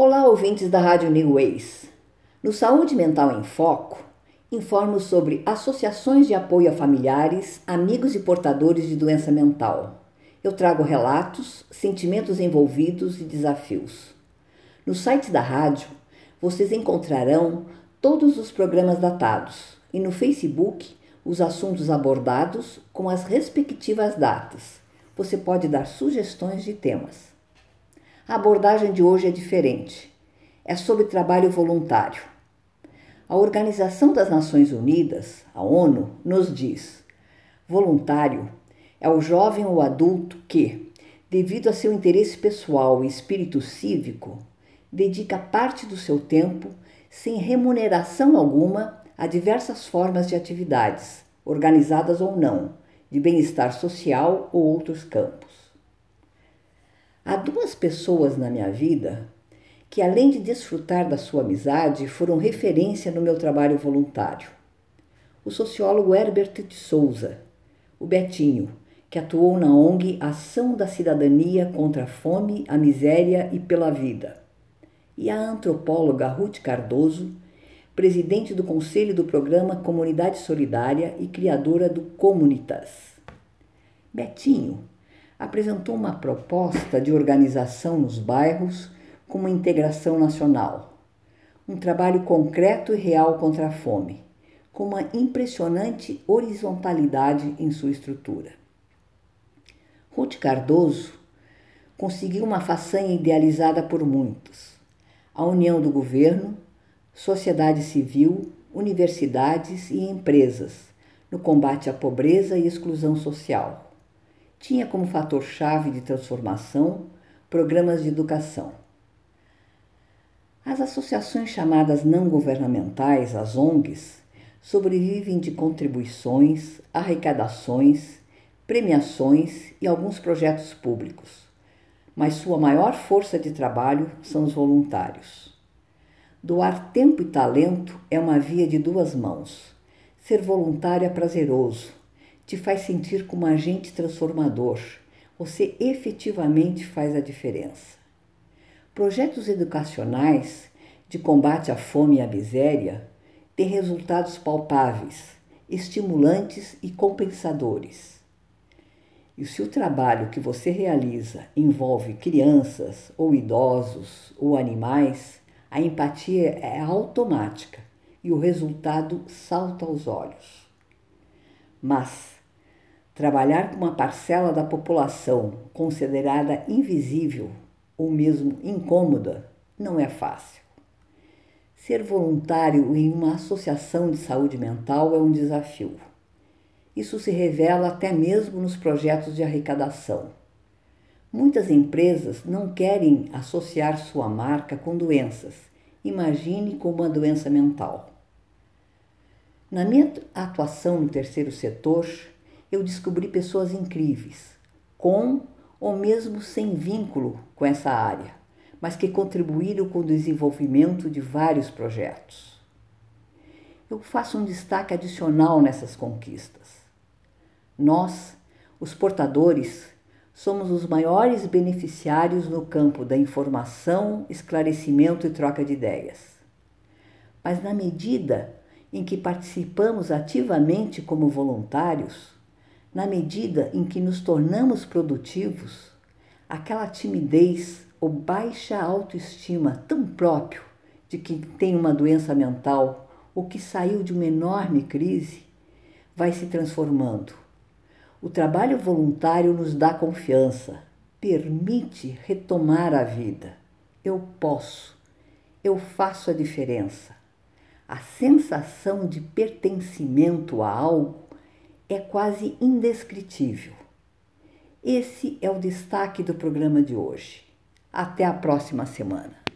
Olá, ouvintes da Rádio New Ways. No Saúde Mental em Foco, informo sobre associações de apoio a familiares, amigos e portadores de doença mental. Eu trago relatos, sentimentos envolvidos e desafios. No site da rádio, vocês encontrarão todos os programas datados e no Facebook os assuntos abordados com as respectivas datas. Você pode dar sugestões de temas. A abordagem de hoje é diferente. É sobre trabalho voluntário. A Organização das Nações Unidas, a ONU, nos diz: voluntário é o jovem ou adulto que, devido a seu interesse pessoal e espírito cívico, dedica parte do seu tempo, sem remuneração alguma, a diversas formas de atividades, organizadas ou não, de bem-estar social ou outros campos. Há duas pessoas na minha vida que, além de desfrutar da sua amizade, foram referência no meu trabalho voluntário. O sociólogo Herbert de Souza, o Betinho, que atuou na ONG Ação da Cidadania contra a Fome, a Miséria e pela Vida, e a antropóloga Ruth Cardoso, presidente do Conselho do Programa Comunidade Solidária e criadora do Comunitas. Betinho apresentou uma proposta de organização nos bairros com uma integração nacional, um trabalho concreto e real contra a fome, com uma impressionante horizontalidade em sua estrutura. Ruth Cardoso conseguiu uma façanha idealizada por muitos: a união do governo, sociedade civil, universidades e empresas no combate à pobreza e exclusão social. Tinha como fator-chave de transformação programas de educação. As associações chamadas não governamentais, as ONGs, sobrevivem de contribuições, arrecadações premiações e alguns projetos públicos, mas sua maior força de trabalho são os voluntários. Doar tempo e talento é uma via de duas mãos. Ser voluntário é prazeroso, te faz sentir como agente transformador. Você efetivamente faz a diferença. Projetos educacionais de combate à fome e à miséria têm resultados palpáveis, estimulantes e compensadores. E se o trabalho que você realiza envolve crianças, ou idosos, ou animais, a empatia é automática e o resultado salta aos olhos. Mas trabalhar com uma parcela da população considerada invisível ou mesmo incômoda não é fácil. Ser voluntário em uma associação de saúde mental é um desafio. Isso se revela até mesmo nos projetos de arrecadação. Muitas empresas não querem associar sua marca com doenças. Imagine com uma doença mental. Na minha atuação no terceiro setor, eu descobri pessoas incríveis, com ou mesmo sem vínculo com essa área, mas que contribuíram com o desenvolvimento de vários projetos. Eu faço um destaque adicional nessas conquistas. Nós, os portadores, somos os maiores beneficiários no campo da informação, esclarecimento e troca de ideias. Mas na medida em que participamos ativamente como voluntários, na medida em que nos tornamos produtivos, aquela timidez ou baixa autoestima tão próprio de quem tem uma doença mental ou que saiu de uma enorme crise vai se transformando o trabalho voluntário nos dá confiança, permite retomar a vida. Eu posso, eu faço a diferença. A sensação de pertencimento a algo é quase indescritível. Esse é o destaque do programa de hoje. Até a próxima semana.